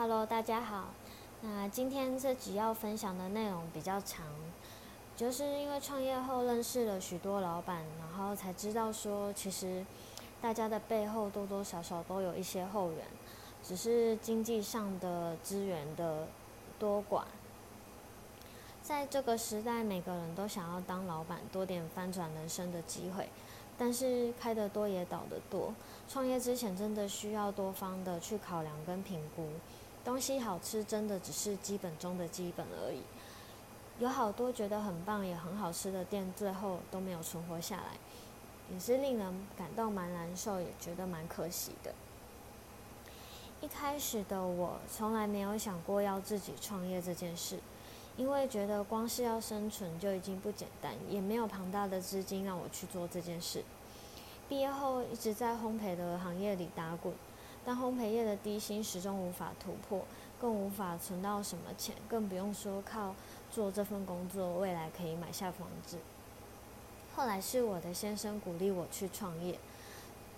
Hello，大家好。那今天这集要分享的内容比较长，就是因为创业后认识了许多老板，然后才知道说，其实大家的背后多多少少都有一些后援，只是经济上的资源的多寡。在这个时代，每个人都想要当老板，多点翻转人生的机会。但是开得多也倒得多，创业之前真的需要多方的去考量跟评估。东西好吃真的只是基本中的基本而已。有好多觉得很棒也很好吃的店，最后都没有存活下来，也是令人感到蛮难受，也觉得蛮可惜的。一开始的我从来没有想过要自己创业这件事。因为觉得光是要生存就已经不简单，也没有庞大的资金让我去做这件事。毕业后一直在烘焙的行业里打滚，但烘焙业的低薪始终无法突破，更无法存到什么钱，更不用说靠做这份工作未来可以买下房子。后来是我的先生鼓励我去创业，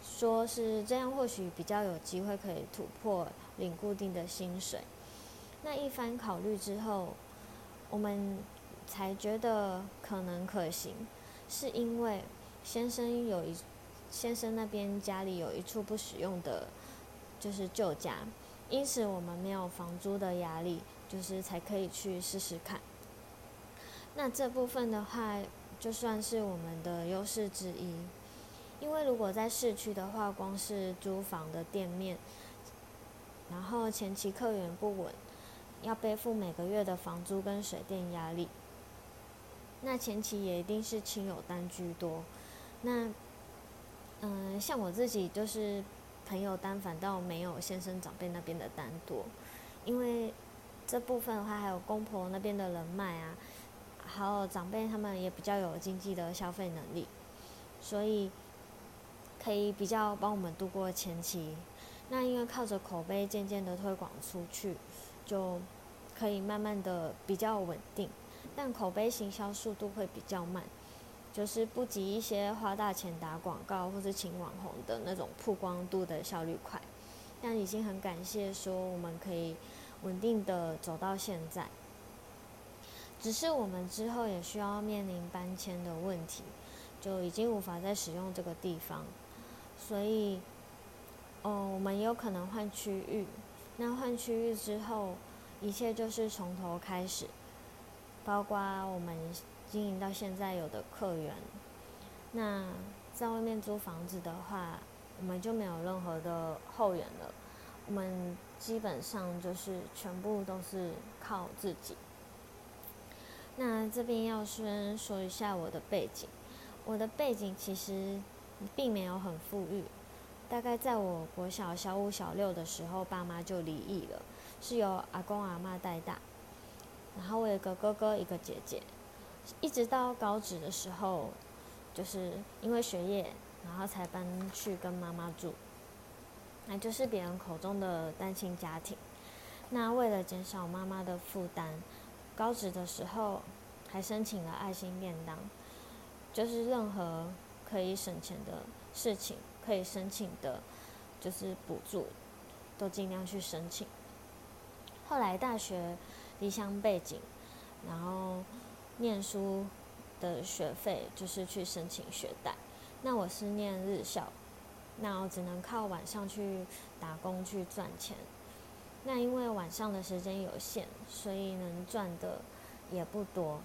说是这样或许比较有机会可以突破领固定的薪水。那一番考虑之后。我们才觉得可能可行，是因为先生有一先生那边家里有一处不使用的，就是旧家，因此我们没有房租的压力，就是才可以去试试看。那这部分的话，就算是我们的优势之一，因为如果在市区的话，光是租房的店面，然后前期客源不稳。要背负每个月的房租跟水电压力，那前期也一定是亲友单居多。那，嗯，像我自己就是朋友单，反倒没有先生长辈那边的单多，因为这部分的话还有公婆那边的人脉啊，还有长辈他们也比较有经济的消费能力，所以可以比较帮我们度过前期。那因为靠着口碑渐渐的推广出去。就可以慢慢的比较稳定，但口碑行销速度会比较慢，就是不及一些花大钱打广告或者请网红的那种曝光度的效率快。但已经很感谢说我们可以稳定的走到现在，只是我们之后也需要面临搬迁的问题，就已经无法再使用这个地方，所以，哦，我们有可能换区域。那换区域之后，一切就是从头开始，包括我们经营到现在有的客源。那在外面租房子的话，我们就没有任何的后援了，我们基本上就是全部都是靠自己。那这边要先说一下我的背景，我的背景其实并没有很富裕。大概在我国小小五、小六的时候，爸妈就离异了，是由阿公阿妈带大。然后我有个哥哥，一个姐姐，一直到高职的时候，就是因为学业，然后才搬去跟妈妈住。那就是别人口中的单亲家庭。那为了减少妈妈的负担，高职的时候还申请了爱心便当，就是任何可以省钱的事情。可以申请的，就是补助，都尽量去申请。后来大学离乡背景，然后念书的学费就是去申请学贷。那我是念日校，那我只能靠晚上去打工去赚钱。那因为晚上的时间有限，所以能赚的也不多。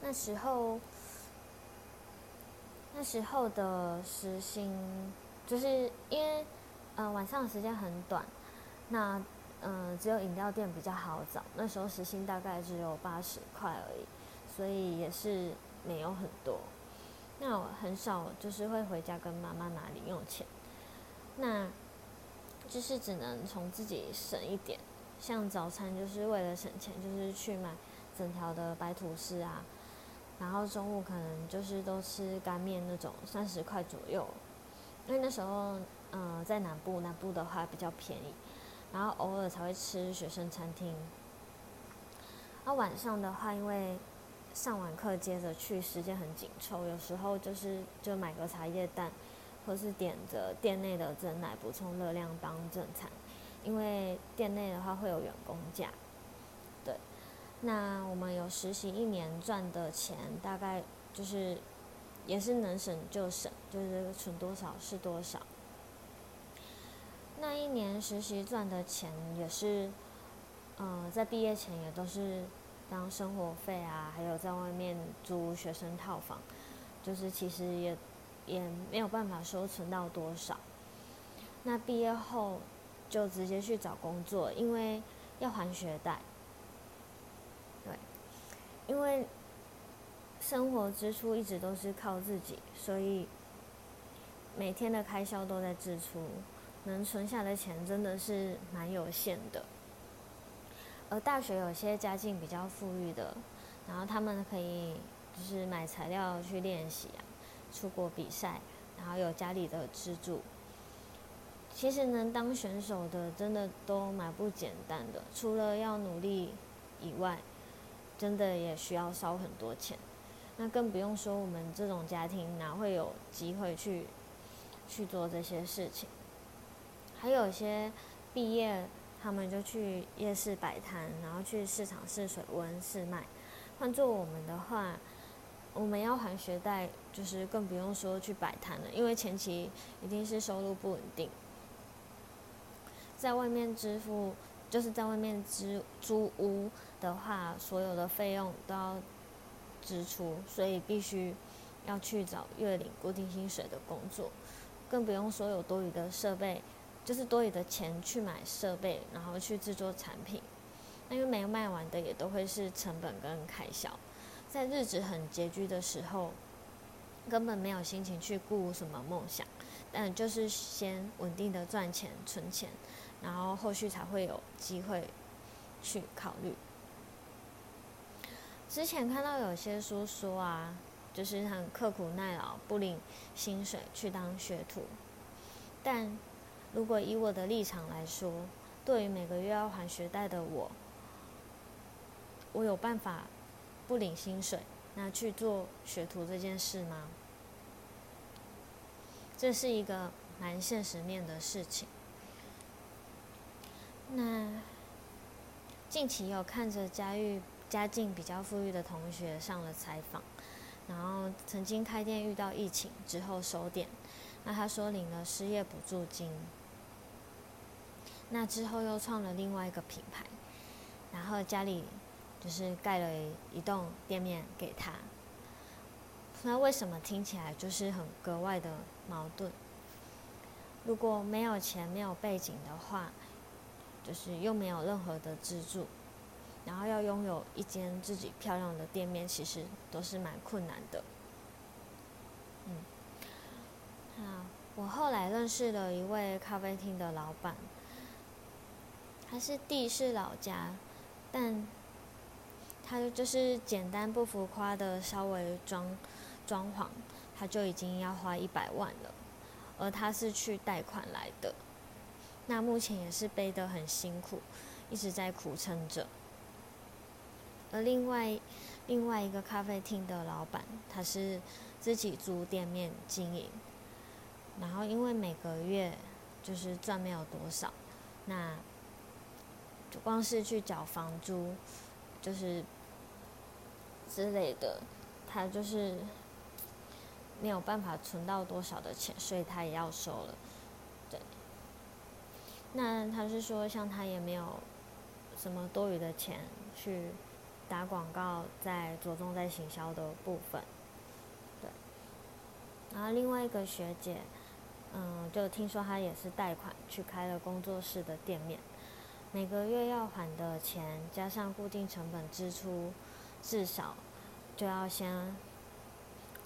那时候。那时候的时薪，就是因为，呃，晚上的时间很短，那，嗯，只有饮料店比较好找。那时候时薪大概只有八十块而已，所以也是没有很多。那我很少就是会回家跟妈妈拿零用钱，那，就是只能从自己省一点。像早餐就是为了省钱，就是去买整条的白吐司啊。然后中午可能就是都吃干面那种，三十块左右。因为那时候，嗯，在南部，南部的话比较便宜。然后偶尔才会吃学生餐厅。那晚上的话，因为上完课接着去，时间很紧凑，有时候就是就买个茶叶蛋，或是点着店内的蒸奶补充热量当正餐。因为店内的话会有员工价，对。那我们有实习一年赚的钱，大概就是也是能省就省，就是存多少是多少。那一年实习赚的钱也是，呃，在毕业前也都是当生活费啊，还有在外面租学生套房，就是其实也也没有办法说存到多少。那毕业后就直接去找工作，因为要还学贷。对，因为生活支出一直都是靠自己，所以每天的开销都在支出，能存下的钱真的是蛮有限的。而大学有些家境比较富裕的，然后他们可以就是买材料去练习啊，出国比赛，然后有家里的资助。其实能当选手的，真的都蛮不简单的，除了要努力以外。真的也需要烧很多钱，那更不用说我们这种家庭哪会有机会去去做这些事情？还有一些毕业，他们就去夜市摆摊，然后去市场试水温试卖。换做我们的话，我们要还学贷，就是更不用说去摆摊了，因为前期一定是收入不稳定，在外面支付。就是在外面租租屋的话，所有的费用都要支出，所以必须要去找月领固定薪水的工作，更不用说有多余的设备，就是多余的钱去买设备，然后去制作产品。那因为没有卖完的也都会是成本跟开销，在日子很拮据的时候，根本没有心情去顾什么梦想，但就是先稳定的赚钱存钱。然后后续才会有机会去考虑。之前看到有些书说啊，就是很刻苦耐劳，不领薪水去当学徒。但如果以我的立场来说，对于每个月要还学贷的我，我有办法不领薪水，那去做学徒这件事吗？这是一个蛮现实面的事情。那近期有看着家喻家境比较富裕的同学上了采访，然后曾经开店遇到疫情之后收店，那他说领了失业补助金，那之后又创了另外一个品牌，然后家里就是盖了一栋店面给他，那为什么听起来就是很格外的矛盾？如果没有钱没有背景的话。就是又没有任何的资助，然后要拥有一间自己漂亮的店面，其实都是蛮困难的。嗯，啊，我后来认识了一位咖啡厅的老板，他是地市老家，但他就是简单不浮夸的稍微装装潢，他就已经要花一百万了，而他是去贷款来的。那目前也是背得很辛苦，一直在苦撑着。而另外另外一个咖啡厅的老板，他是自己租店面经营，然后因为每个月就是赚没有多少，那光是去缴房租，就是之类的，他就是没有办法存到多少的钱，所以他也要收了。对那他是说，像他也没有什么多余的钱去打广告，在着重在行销的部分，对。然后另外一个学姐，嗯，就听说她也是贷款去开了工作室的店面，每个月要还的钱加上固定成本支出，至少就要先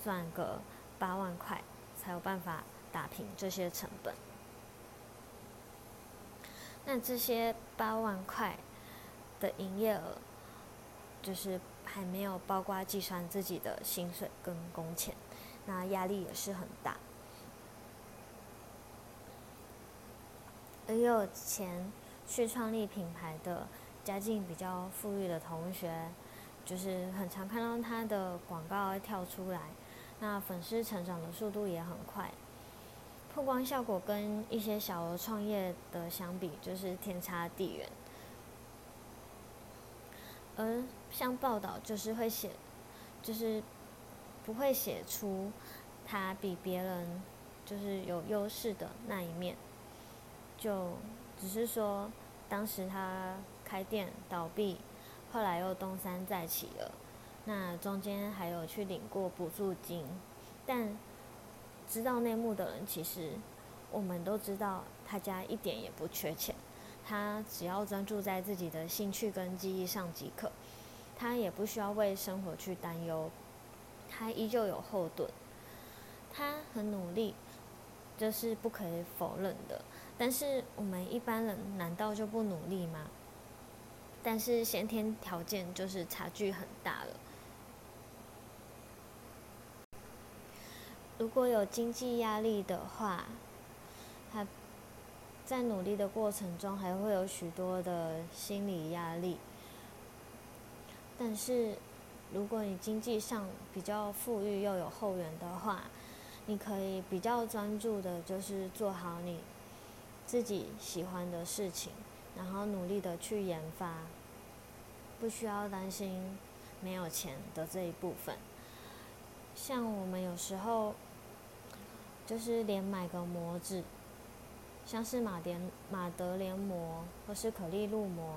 赚个八万块，才有办法打平这些成本。那这些八万块的营业额，就是还没有包括计算自己的薪水跟工钱，那压力也是很大。而有钱去创立品牌的家境比较富裕的同学，就是很常看到他的广告跳出来，那粉丝成长的速度也很快。曝光效果跟一些小额创业的相比，就是天差地远。而像报道就是会写，就是不会写出他比别人就是有优势的那一面，就只是说当时他开店倒闭，后来又东山再起了，那中间还有去领过补助金，但知道内幕的人其实我们都知道，他家一点也不缺钱。他只要专注在自己的兴趣跟记忆上即可，他也不需要为生活去担忧，他依旧有后盾，他很努力，这是不可以否认的。但是我们一般人难道就不努力吗？但是先天条件就是差距很大了。如果有经济压力的话，他。在努力的过程中，还会有许多的心理压力。但是，如果你经济上比较富裕又有后援的话，你可以比较专注的，就是做好你自己喜欢的事情，然后努力的去研发，不需要担心没有钱的这一部分。像我们有时候，就是连买个模子。像是马莲马德莲膜或是可丽露膜，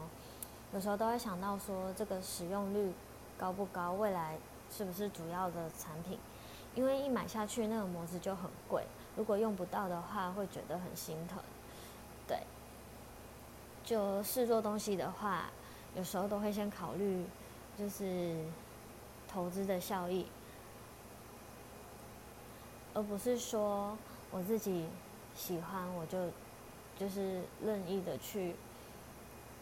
有时候都会想到说这个使用率高不高，未来是不是主要的产品？因为一买下去那个模子就很贵，如果用不到的话，会觉得很心疼。就试做东西的话，有时候都会先考虑就是投资的效益，而不是说我自己。喜欢我就就是任意的去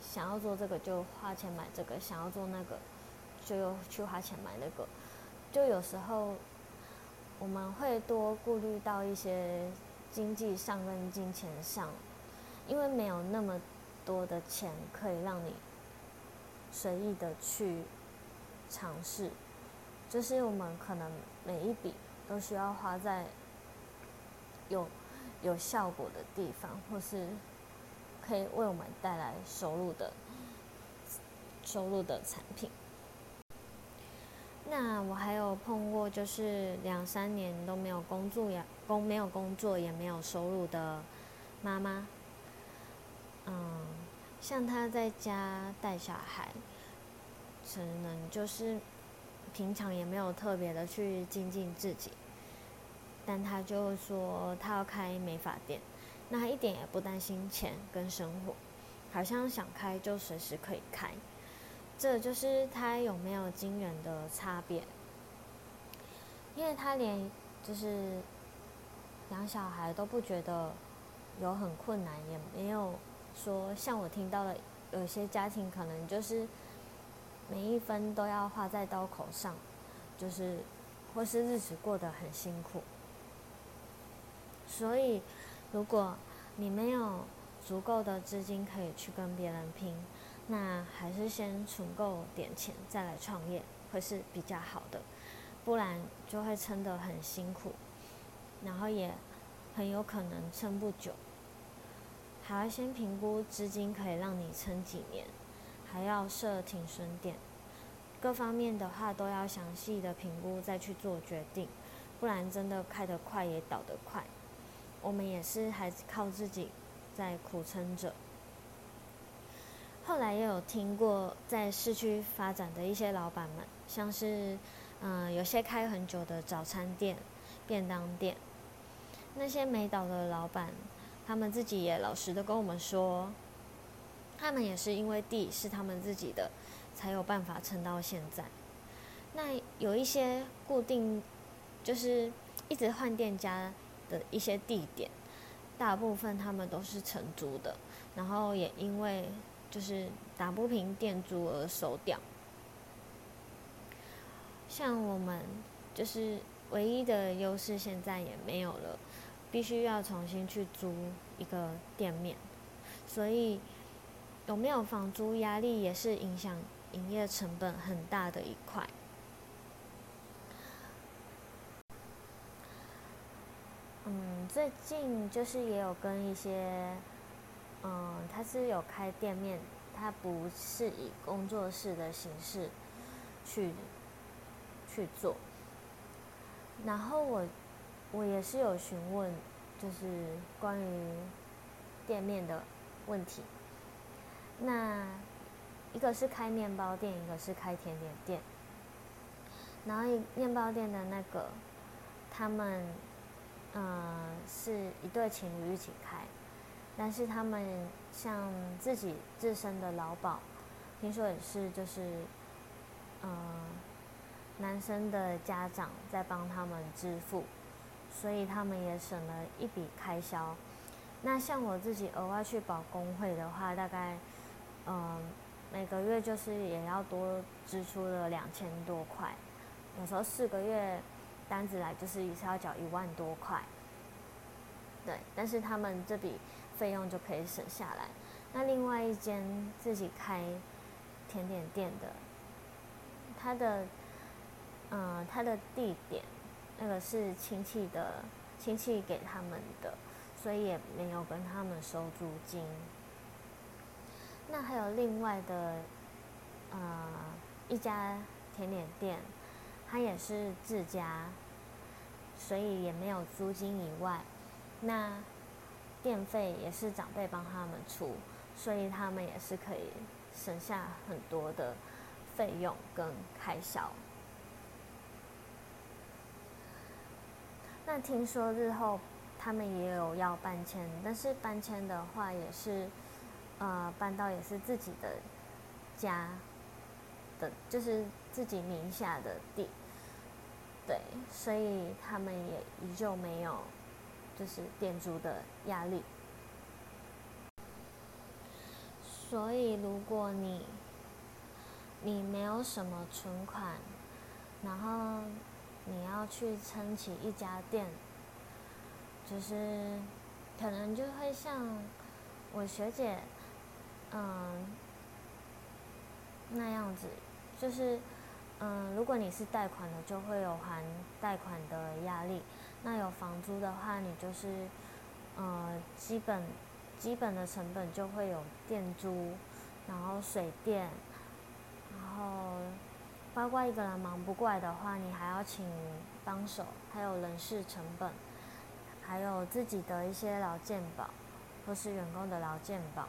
想要做这个就花钱买这个，想要做那个就又去花钱买那个。就有时候我们会多顾虑到一些经济上跟金钱上，因为没有那么多的钱可以让你随意的去尝试，就是我们可能每一笔都需要花在有。有效果的地方，或是可以为我们带来收入的收入的产品。那我还有碰过，就是两三年都没有工作呀，工没有工作也没有收入的妈妈。嗯，像他在家带小孩，可能就是平常也没有特别的去精进自己。但他就说他要开美发店，那他一点也不担心钱跟生活，好像想开就随时可以开，这就是他有没有金源的差别。因为他连就是养小孩都不觉得有很困难，也没有说像我听到的有些家庭可能就是每一分都要花在刀口上，就是或是日子过得很辛苦。所以，如果你没有足够的资金可以去跟别人拼，那还是先存够点钱再来创业会是比较好的，不然就会撑得很辛苦，然后也很有可能撑不久。还要先评估资金可以让你撑几年，还要设停损点，各方面的话都要详细的评估再去做决定，不然真的开得快也倒得快。我们也是还靠自己在苦撑着。后来也有听过在市区发展的一些老板们，像是嗯有些开很久的早餐店、便当店，那些没倒的老板，他们自己也老实的跟我们说，他们也是因为地是他们自己的，才有办法撑到现在。那有一些固定，就是一直换店家。的一些地点，大部分他们都是承租的，然后也因为就是打不平店租而收掉。像我们就是唯一的优势，现在也没有了，必须要重新去租一个店面，所以有没有房租压力也是影响营业成本很大的一块。嗯，最近就是也有跟一些，嗯，他是有开店面，他不是以工作室的形式去去做。然后我我也是有询问，就是关于店面的问题。那一个是开面包店，一个是开甜点店。然后面包店的那个，他们，嗯，是一对情侣一起开，但是他们像自己自身的劳保，听说也是就是，嗯，男生的家长在帮他们支付，所以他们也省了一笔开销。那像我自己额外去保工会的话，大概，嗯，每个月就是也要多支出了两千多块。有时候四个月单子来，就是一次要缴一万多块，对，但是他们这笔费用就可以省下来。那另外一间自己开甜点店的，他的，嗯，他的地点那个是亲戚的亲戚给他们的，所以也没有跟他们收租金。那还有另外的，呃，一家甜点店。他也是自家，所以也没有租金以外，那电费也是长辈帮他们出，所以他们也是可以省下很多的费用跟开销。那听说日后他们也有要搬迁，但是搬迁的话也是，呃，搬到也是自己的家的，就是。自己名下的地，对，所以他们也依旧没有，就是店租的压力。所以如果你，你没有什么存款，然后你要去撑起一家店，就是可能就会像我学姐，嗯，那样子，就是。嗯，如果你是贷款的，就会有还贷款的压力。那有房租的话，你就是，呃，基本基本的成本就会有电租，然后水电，然后包括一个人忙不过来的话，你还要请帮手，还有人事成本，还有自己的一些劳健保，或是员工的劳健保，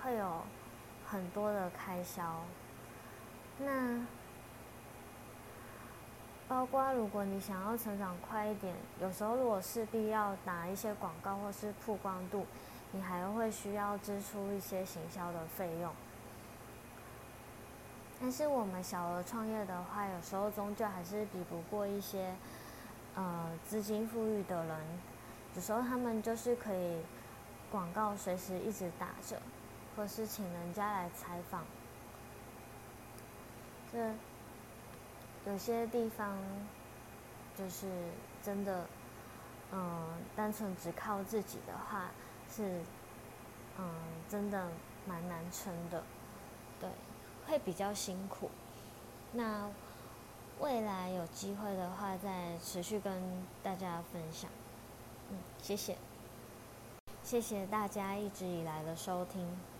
会有很多的开销。那包括如果你想要成长快一点，有时候如果势必要打一些广告或是曝光度，你还会需要支出一些行销的费用。但是我们小额创业的话，有时候终究还是比不过一些呃资金富裕的人，有时候他们就是可以广告随时一直打着，或是请人家来采访。这有些地方就是真的，嗯，单纯只靠自己的话是，嗯，真的蛮难撑的，对，会比较辛苦。那未来有机会的话，再持续跟大家分享。嗯，谢谢，谢谢大家一直以来的收听。